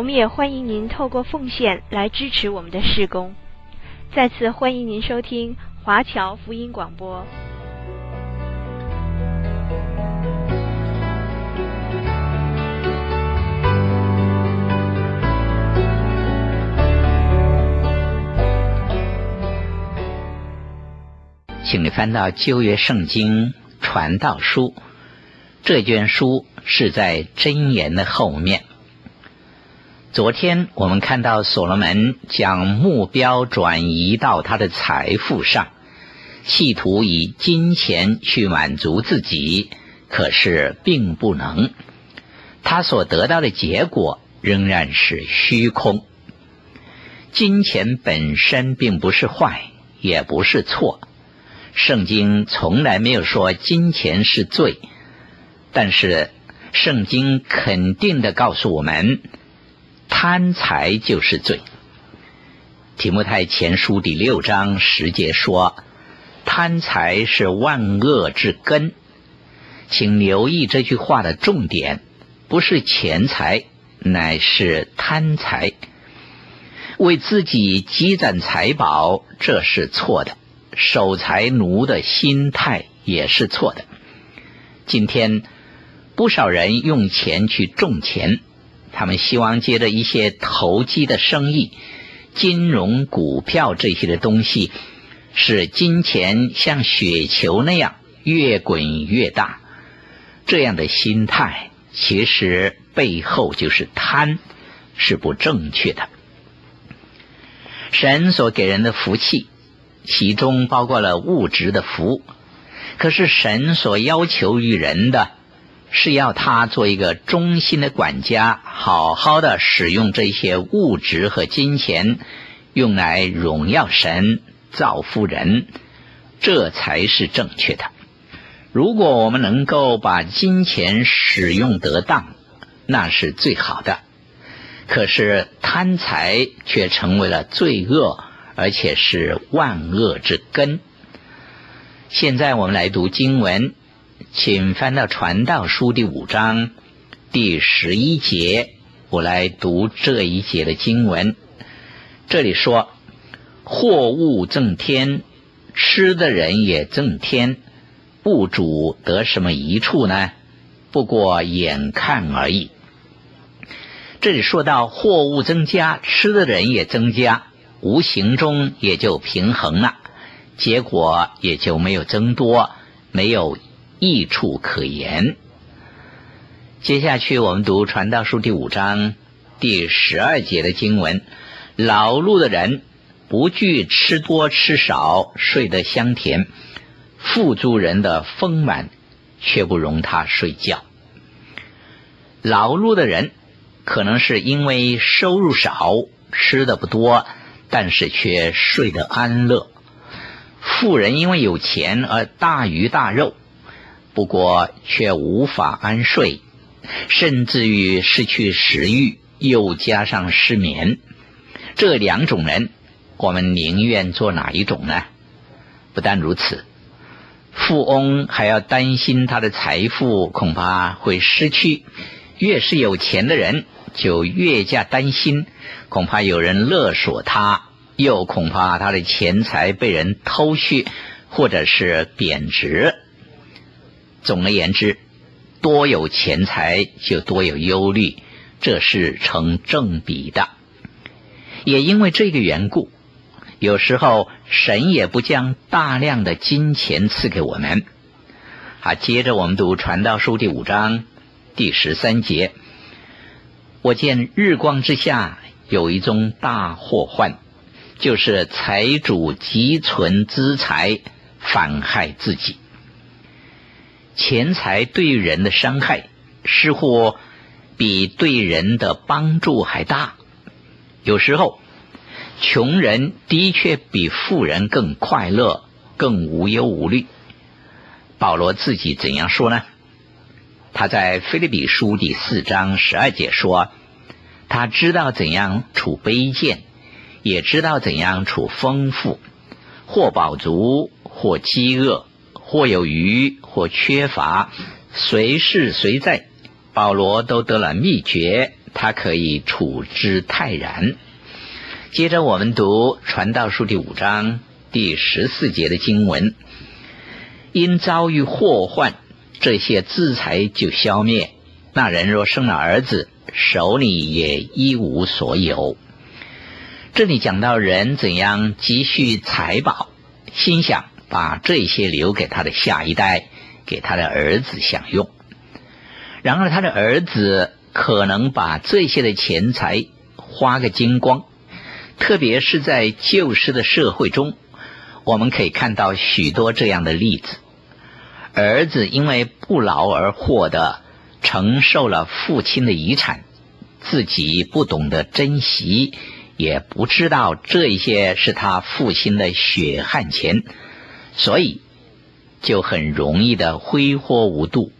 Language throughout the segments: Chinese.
我们也欢迎您透过奉献来支持我们的事工。再次欢迎您收听华侨福音广播。请你翻到旧约圣经传道书，这卷书是在箴言的后面。昨天我们看到所罗门将目标转移到他的财富上，企图以金钱去满足自己，可是并不能。他所得到的结果仍然是虚空。金钱本身并不是坏，也不是错。圣经从来没有说金钱是罪，但是圣经肯定的告诉我们。贪财就是罪。提摩太前书第六章十节说：“贪财是万恶之根。”请留意这句话的重点，不是钱财，乃是贪财。为自己积攒财宝，这是错的；守财奴的心态也是错的。今天不少人用钱去种钱。他们希望借着一些投机的生意、金融、股票这些的东西，使金钱像雪球那样越滚越大。这样的心态其实背后就是贪，是不正确的。神所给人的福气，其中包括了物质的福，可是神所要求于人的。是要他做一个忠心的管家，好好的使用这些物质和金钱，用来荣耀神、造福人，这才是正确的。如果我们能够把金钱使用得当，那是最好的。可是贪财却成为了罪恶，而且是万恶之根。现在我们来读经文。请翻到《传道书》第五章第十一节，我来读这一节的经文。这里说：“货物增天，吃的人也增天，物主得什么益处呢？不过眼看而已。”这里说到货物增加，吃的人也增加，无形中也就平衡了，结果也就没有增多，没有。益处可言。接下去，我们读《传道书》第五章第十二节的经文：劳碌的人不惧吃多吃少，睡得香甜；富足人的丰满却不容他睡觉。劳碌的人可能是因为收入少，吃的不多，但是却睡得安乐；富人因为有钱而大鱼大肉。不过却无法安睡，甚至于失去食欲，又加上失眠。这两种人，我们宁愿做哪一种呢？不但如此，富翁还要担心他的财富恐怕会失去。越是有钱的人，就越加担心，恐怕有人勒索他，又恐怕他的钱财被人偷去，或者是贬值。总而言之，多有钱财就多有忧虑，这是成正比的。也因为这个缘故，有时候神也不将大量的金钱赐给我们。好，接着我们读《传道书》第五章第十三节：“我见日光之下有一宗大祸患，就是财主积存资财，反害自己。”钱财对人的伤害，似乎比对人的帮助还大。有时候，穷人的确比富人更快乐，更无忧无虑。保罗自己怎样说呢？他在腓立比书第四章十二节说：“他知道怎样处卑贱，也知道怎样处丰富，或饱足，或饥饿，或有余，或缺乏，随是随在。保罗都得了秘诀，他可以处之泰然。”接着我们读传道书第五章第十四节的经文：“因遭遇祸患。”这些资财就消灭。那人若生了儿子，手里也一无所有。这里讲到人怎样积蓄财宝，心想把这些留给他的下一代，给他的儿子享用。然而他的儿子可能把这些的钱财花个精光，特别是在旧时的社会中，我们可以看到许多这样的例子。儿子因为不劳而获的承受了父亲的遗产，自己不懂得珍惜，也不知道这一些是他父亲的血汗钱，所以就很容易的挥霍无度，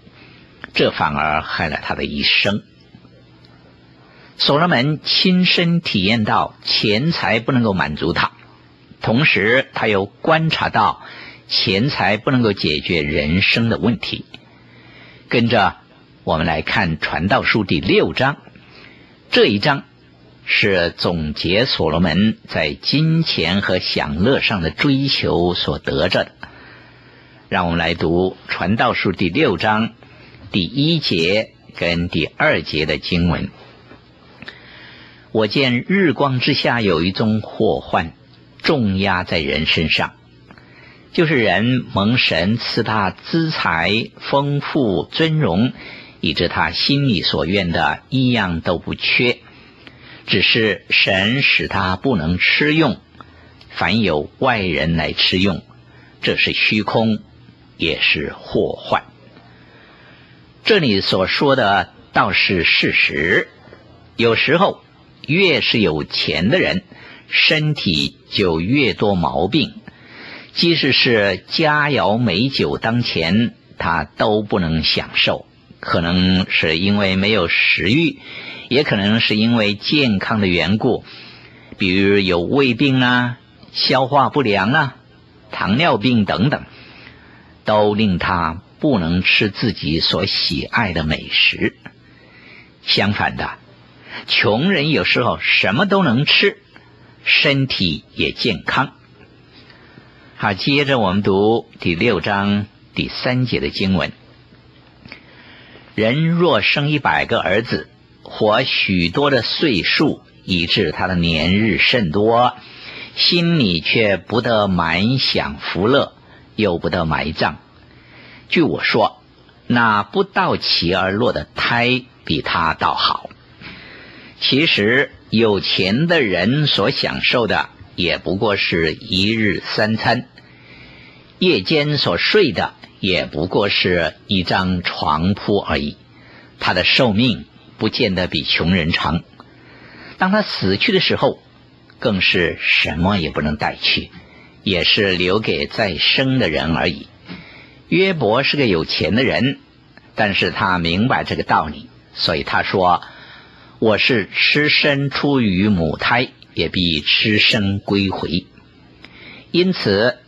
这反而害了他的一生。所罗门亲身体验到钱财不能够满足他，同时他又观察到。钱财不能够解决人生的问题。跟着我们来看《传道书》第六章，这一章是总结所罗门在金钱和享乐上的追求所得着的。让我们来读《传道书》第六章第一节跟第二节的经文。我见日光之下有一宗祸患，重压在人身上。就是人蒙神赐他资财丰富尊荣，以致他心里所愿的一样都不缺，只是神使他不能吃用，凡有外人来吃用，这是虚空，也是祸患。这里所说的倒是事实，有时候越是有钱的人，身体就越多毛病。即使是佳肴美酒当前，他都不能享受。可能是因为没有食欲，也可能是因为健康的缘故，比如有胃病啊、消化不良啊、糖尿病等等，都令他不能吃自己所喜爱的美食。相反的，穷人有时候什么都能吃，身体也健康。好，接着我们读第六章第三节的经文：人若生一百个儿子，活许多的岁数，以致他的年日甚多，心里却不得满享福乐，又不得埋葬。据我说，那不到期而落的胎，比他倒好。其实有钱的人所享受的。也不过是一日三餐，夜间所睡的也不过是一张床铺而已。他的寿命不见得比穷人长。当他死去的时候，更是什么也不能带去，也是留给再生的人而已。约伯是个有钱的人，但是他明白这个道理，所以他说：“我是吃身出于母胎。”也必吃生归回，因此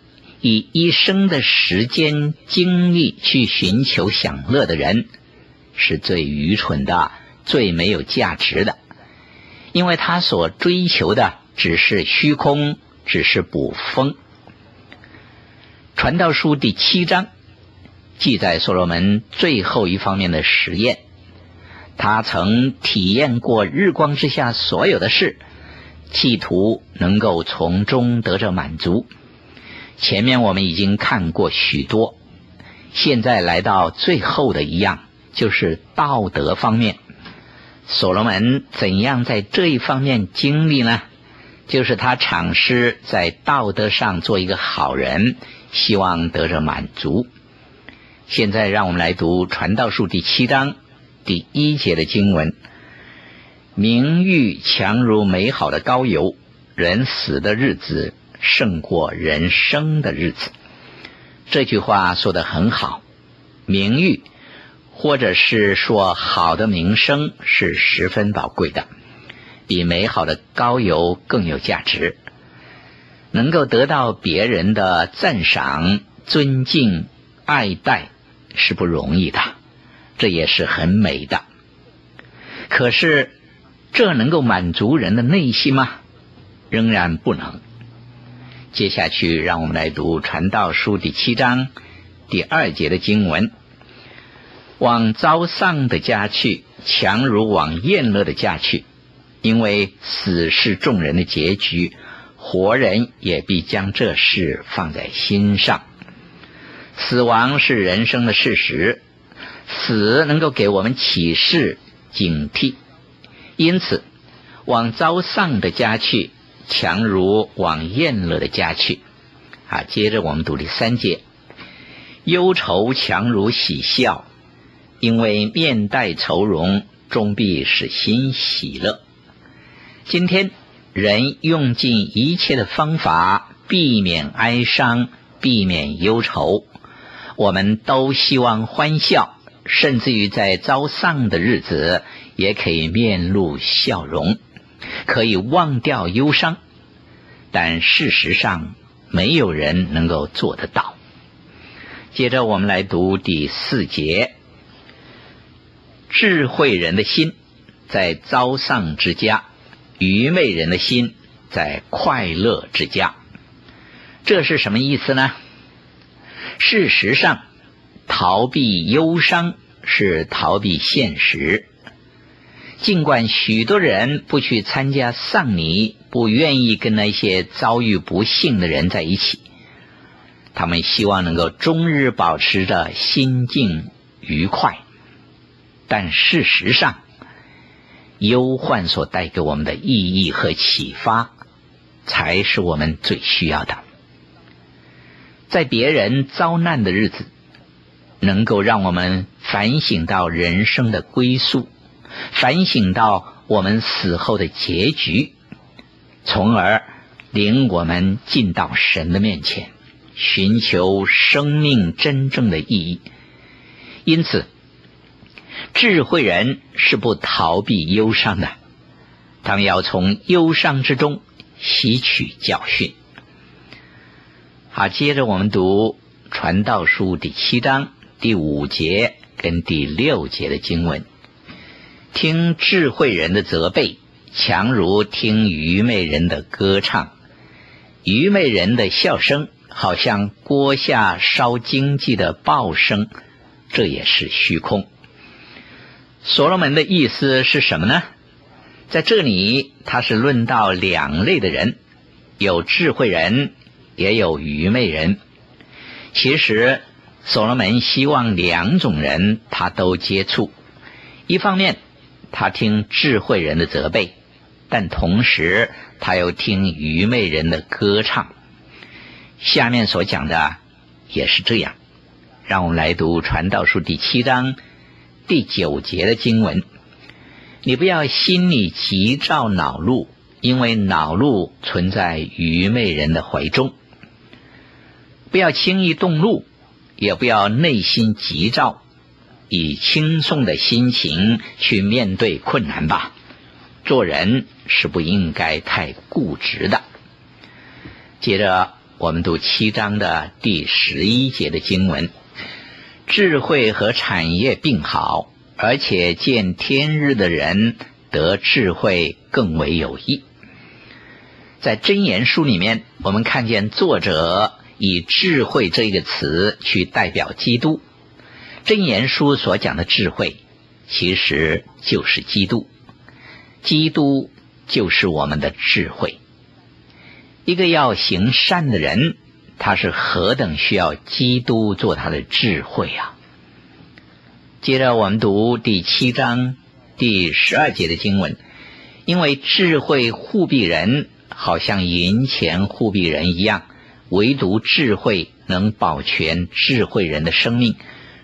以一生的时间精力去寻求享乐的人，是最愚蠢的、最没有价值的，因为他所追求的只是虚空，只是捕风。传道书第七章记载所罗门最后一方面的实验，他曾体验过日光之下所有的事。企图能够从中得着满足。前面我们已经看过许多，现在来到最后的一样，就是道德方面。所罗门怎样在这一方面经历呢？就是他尝试在道德上做一个好人，希望得着满足。现在让我们来读《传道书》第七章第一节的经文。名誉强如美好的膏油，人死的日子胜过人生的日子。这句话说得很好，名誉或者是说好的名声是十分宝贵的，比美好的高油更有价值。能够得到别人的赞赏、尊敬、爱戴是不容易的，这也是很美的。可是，这能够满足人的内心吗？仍然不能。接下去，让我们来读《传道书》第七章第二节的经文：“往遭丧的家去，强如往宴乐的家去，因为死是众人的结局，活人也必将这事放在心上。死亡是人生的事实，死能够给我们启示、警惕，因此往遭丧的家去。”强如往厌乐的家去，啊！接着我们读第三节，忧愁强如喜笑，因为面带愁容，终必使心喜乐。今天人用尽一切的方法避免哀伤，避免忧愁，我们都希望欢笑，甚至于在遭丧的日子也可以面露笑容。可以忘掉忧伤，但事实上没有人能够做得到。接着我们来读第四节：智慧人的心在遭丧之家，愚昧人的心在快乐之家。这是什么意思呢？事实上，逃避忧伤是逃避现实。尽管许多人不去参加丧礼，不愿意跟那些遭遇不幸的人在一起，他们希望能够终日保持着心境愉快。但事实上，忧患所带给我们的意义和启发，才是我们最需要的。在别人遭难的日子，能够让我们反省到人生的归宿。反省到我们死后的结局，从而领我们进到神的面前，寻求生命真正的意义。因此，智慧人是不逃避忧伤的，他们要从忧伤之中吸取教训。好，接着我们读《传道书》第七章第五节跟第六节的经文。听智慧人的责备，强如听愚昧人的歌唱。愚昧人的笑声，好像锅下烧经济的爆声，这也是虚空。所罗门的意思是什么呢？在这里，他是论到两类的人，有智慧人，也有愚昧人。其实，所罗门希望两种人他都接触，一方面。他听智慧人的责备，但同时他又听愚昧人的歌唱。下面所讲的也是这样。让我们来读《传道书》第七章第九节的经文：你不要心里急躁恼怒，因为恼怒存在愚昧人的怀中；不要轻易动怒，也不要内心急躁。以轻松的心情去面对困难吧。做人是不应该太固执的。接着，我们读七章的第十一节的经文：智慧和产业并好，而且见天日的人得智慧更为有益。在箴言书里面，我们看见作者以智慧这个词去代表基督。箴言书所讲的智慧，其实就是基督。基督就是我们的智慧。一个要行善的人，他是何等需要基督做他的智慧啊！接着我们读第七章第十二节的经文，因为智慧护庇人，好像银钱护庇人一样，唯独智慧能保全智慧人的生命。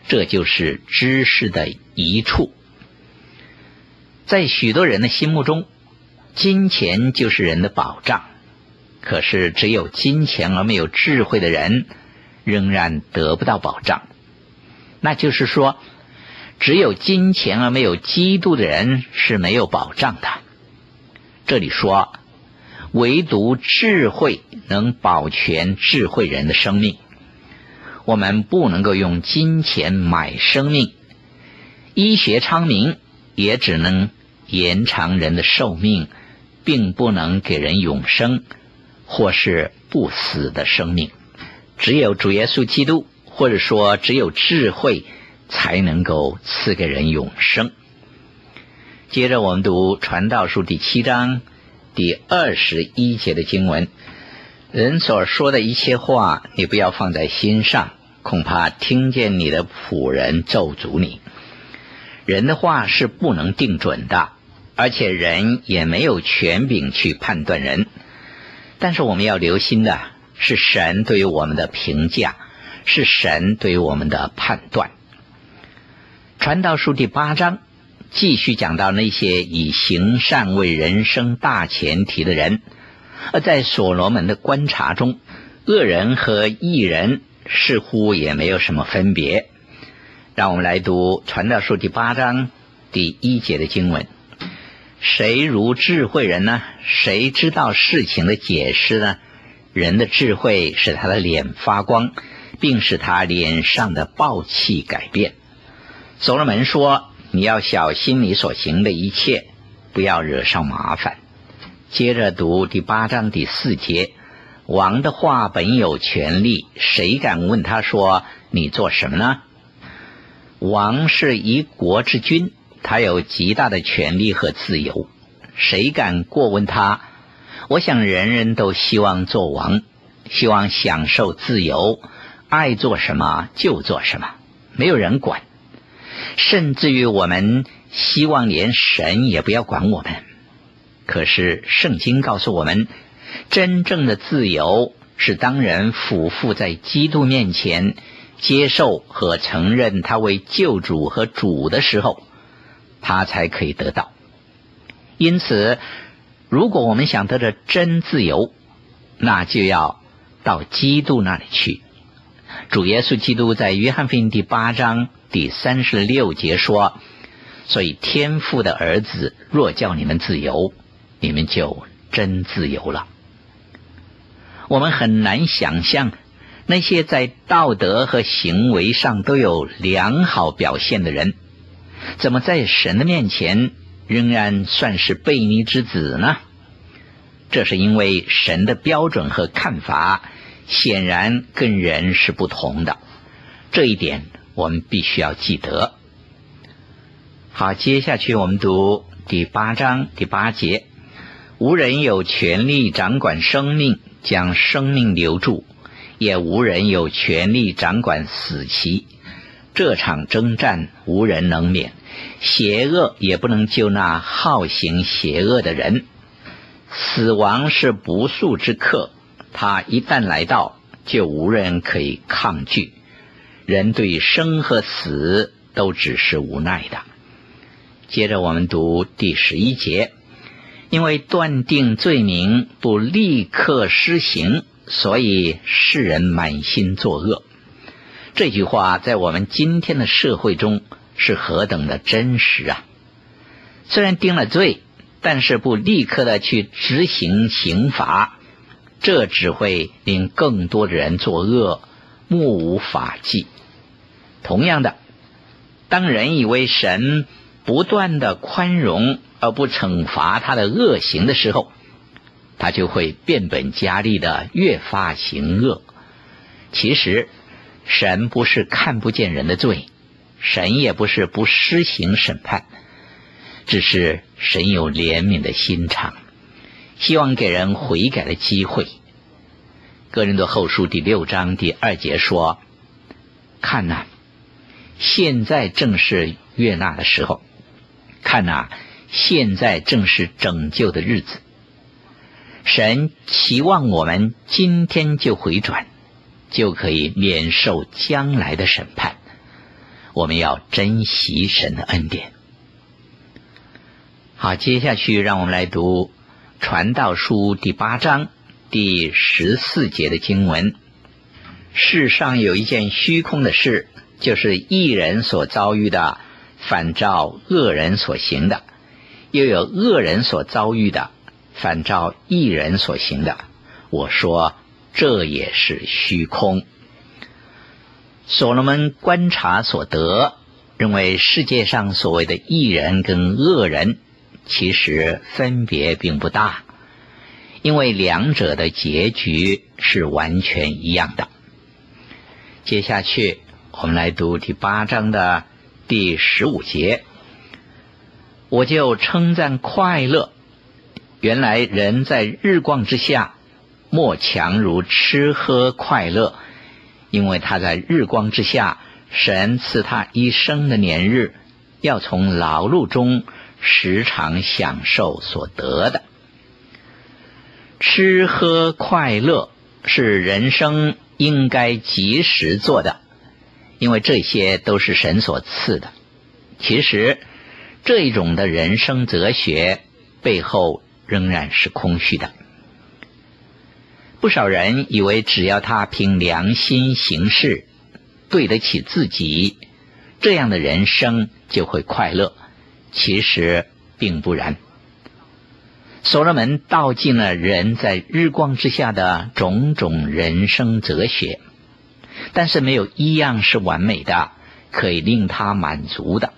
这就是知识的益处。在许多人的心目中，金钱就是人的保障，可是只有金钱而没有智慧的人，仍然得不到保障。那就是说，只有金钱而没有基督的人是没有保障的。这里说，唯独智慧能保全智慧人的生命。我们不能够用金钱买生命，医学昌明也只能延长人的寿命，并不能给人永生或是不死的生命。只有主耶稣基督。或者说，只有智慧才能够赐给人永生。接着，我们读《传道书》第七章第二十一节的经文：人所说的一切话，你不要放在心上，恐怕听见你的仆人咒诅你。人的话是不能定准的，而且人也没有权柄去判断人。但是，我们要留心的是神对于我们的评价。是神对于我们的判断。传道书第八章继续讲到那些以行善为人生大前提的人，而在所罗门的观察中，恶人和义人似乎也没有什么分别。让我们来读传道书第八章第一节的经文：谁如智慧人呢？谁知道事情的解释呢？人的智慧使他的脸发光。并使他脸上的暴气改变。所罗门说：“你要小心你所行的一切，不要惹上麻烦。”接着读第八章第四节：“王的话本有权力，谁敢问他说你做什么呢？”王是一国之君，他有极大的权力和自由，谁敢过问他？我想人人都希望做王，希望享受自由。爱做什么就做什么，没有人管，甚至于我们希望连神也不要管我们。可是圣经告诉我们，真正的自由是当人俯伏在基督面前，接受和承认他为救主和主的时候，他才可以得到。因此，如果我们想得着真自由，那就要到基督那里去。主耶稣基督在约翰福音第八章第三十六节说：“所以天父的儿子若叫你们自由，你们就真自由了。”我们很难想象那些在道德和行为上都有良好表现的人，怎么在神的面前仍然算是悖逆之子呢？这是因为神的标准和看法。显然跟人是不同的，这一点我们必须要记得。好，接下去我们读第八章第八节：无人有权利掌管生命，将生命留住；也无人有权力掌管死期。这场征战无人能免，邪恶也不能救那好行邪恶的人。死亡是不速之客。他一旦来到，就无人可以抗拒。人对生和死都只是无奈的。接着我们读第十一节，因为断定罪名不立刻施行，所以世人满心作恶。这句话在我们今天的社会中是何等的真实啊！虽然定了罪，但是不立刻的去执行刑罚。这只会令更多的人作恶，目无法纪。同样的，当人以为神不断的宽容而不惩罚他的恶行的时候，他就会变本加厉的越发行恶。其实，神不是看不见人的罪，神也不是不施行审判，只是神有怜悯的心肠。希望给人悔改的机会。哥林多后书第六章第二节说：“看呐，现在正是悦纳的时候；看呐，现在正是拯救的日子。神期望我们今天就回转，就可以免受将来的审判。我们要珍惜神的恩典。好，接下去让我们来读。”传道书第八章第十四节的经文：世上有一件虚空的事，就是一人所遭遇的，反照恶人所行的；又有恶人所遭遇的，反照义人所行的。我说，这也是虚空。所罗门观察所得，认为世界上所谓的异人跟恶人，其实分别并不大，因为两者的结局是完全一样的。接下去，我们来读第八章的第十五节，我就称赞快乐。原来人在日光之下，莫强如吃喝快乐。因为他在日光之下，神赐他一生的年日，要从劳碌中时常享受所得的。吃喝快乐是人生应该及时做的，因为这些都是神所赐的。其实这一种的人生哲学背后仍然是空虚的。不少人以为只要他凭良心行事，对得起自己，这样的人生就会快乐。其实并不然。所罗门道尽了人在日光之下的种种人生哲学，但是没有一样是完美的，可以令他满足的。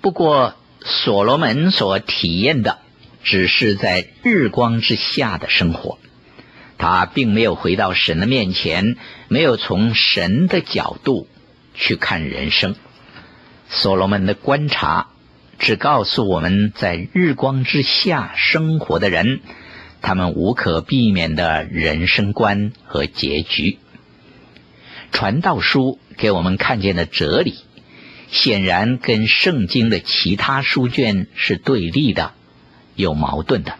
不过，所罗门所体验的只是在日光之下的生活。他并没有回到神的面前，没有从神的角度去看人生。所罗门的观察只告诉我们在日光之下生活的人，他们无可避免的人生观和结局。传道书给我们看见的哲理，显然跟圣经的其他书卷是对立的，有矛盾的。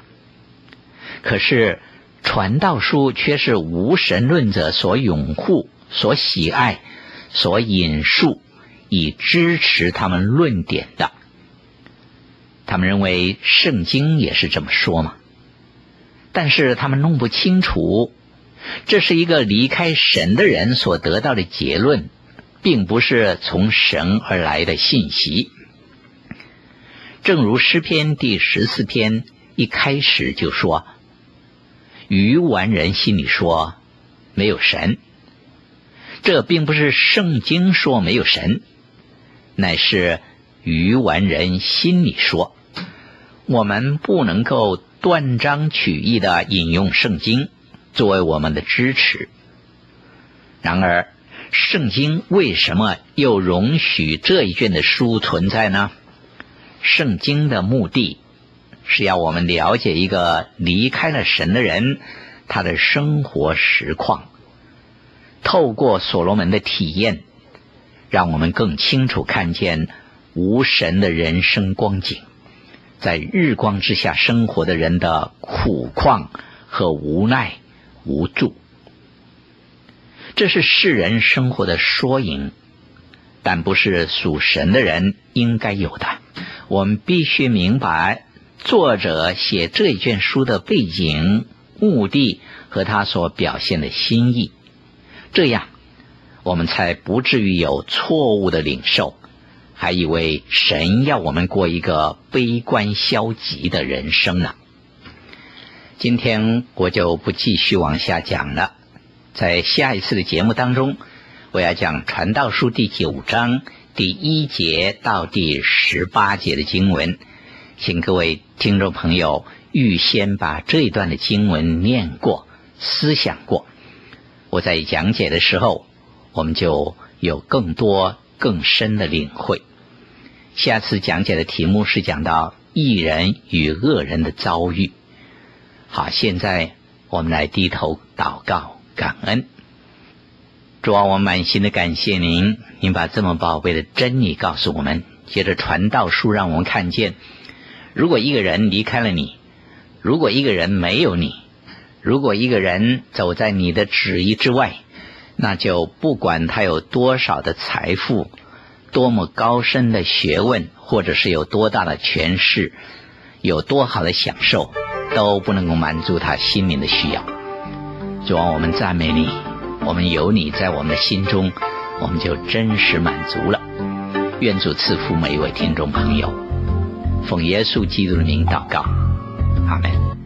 可是，传道书却是无神论者所拥护、所喜爱、所引述，以支持他们论点的。他们认为圣经也是这么说嘛？但是他们弄不清楚，这是一个离开神的人所得到的结论，并不是从神而来的信息。正如诗篇第十四篇一开始就说。愚顽人心里说没有神，这并不是圣经说没有神，乃是愚顽人心里说。我们不能够断章取义的引用圣经作为我们的支持。然而，圣经为什么又容许这一卷的书存在呢？圣经的目的。是要我们了解一个离开了神的人，他的生活实况。透过所罗门的体验，让我们更清楚看见无神的人生光景，在日光之下生活的人的苦况和无奈无助。这是世人生活的缩影，但不是属神的人应该有的。我们必须明白。作者写这一卷书的背景、目的和他所表现的心意，这样我们才不至于有错误的领受，还以为神要我们过一个悲观消极的人生呢。今天我就不继续往下讲了，在下一次的节目当中，我要讲《传道书》第九章第一节到第十八节的经文。请各位听众朋友预先把这一段的经文念过、思想过。我在讲解的时候，我们就有更多更深的领会。下次讲解的题目是讲到义人与恶人的遭遇。好，现在我们来低头祷告感恩。主啊，我满心的感谢您，您把这么宝贝的真理告诉我们，接着传道书让我们看见。如果一个人离开了你，如果一个人没有你，如果一个人走在你的旨意之外，那就不管他有多少的财富，多么高深的学问，或者是有多大的权势，有多好的享受，都不能够满足他心灵的需要。主啊，我们赞美你，我们有你在我们的心中，我们就真实满足了。愿主赐福每一位听众朋友，奉耶稣基督的名祷告，阿门。